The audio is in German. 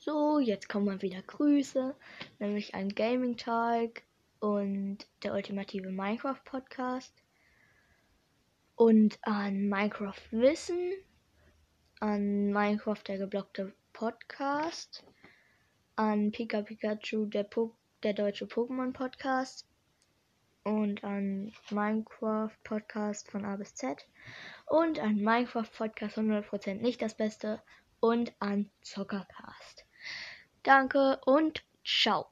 So, jetzt kommen mal wieder Grüße, nämlich ein Gaming Talk und der ultimative Minecraft Podcast. Und an Minecraft Wissen, an Minecraft der geblockte Podcast, an Pika Pikachu der, po der deutsche Pokémon Podcast. Und an Minecraft Podcast von A bis Z. Und an Minecraft Podcast 100% nicht das Beste. Und an Zockercast. Danke und ciao.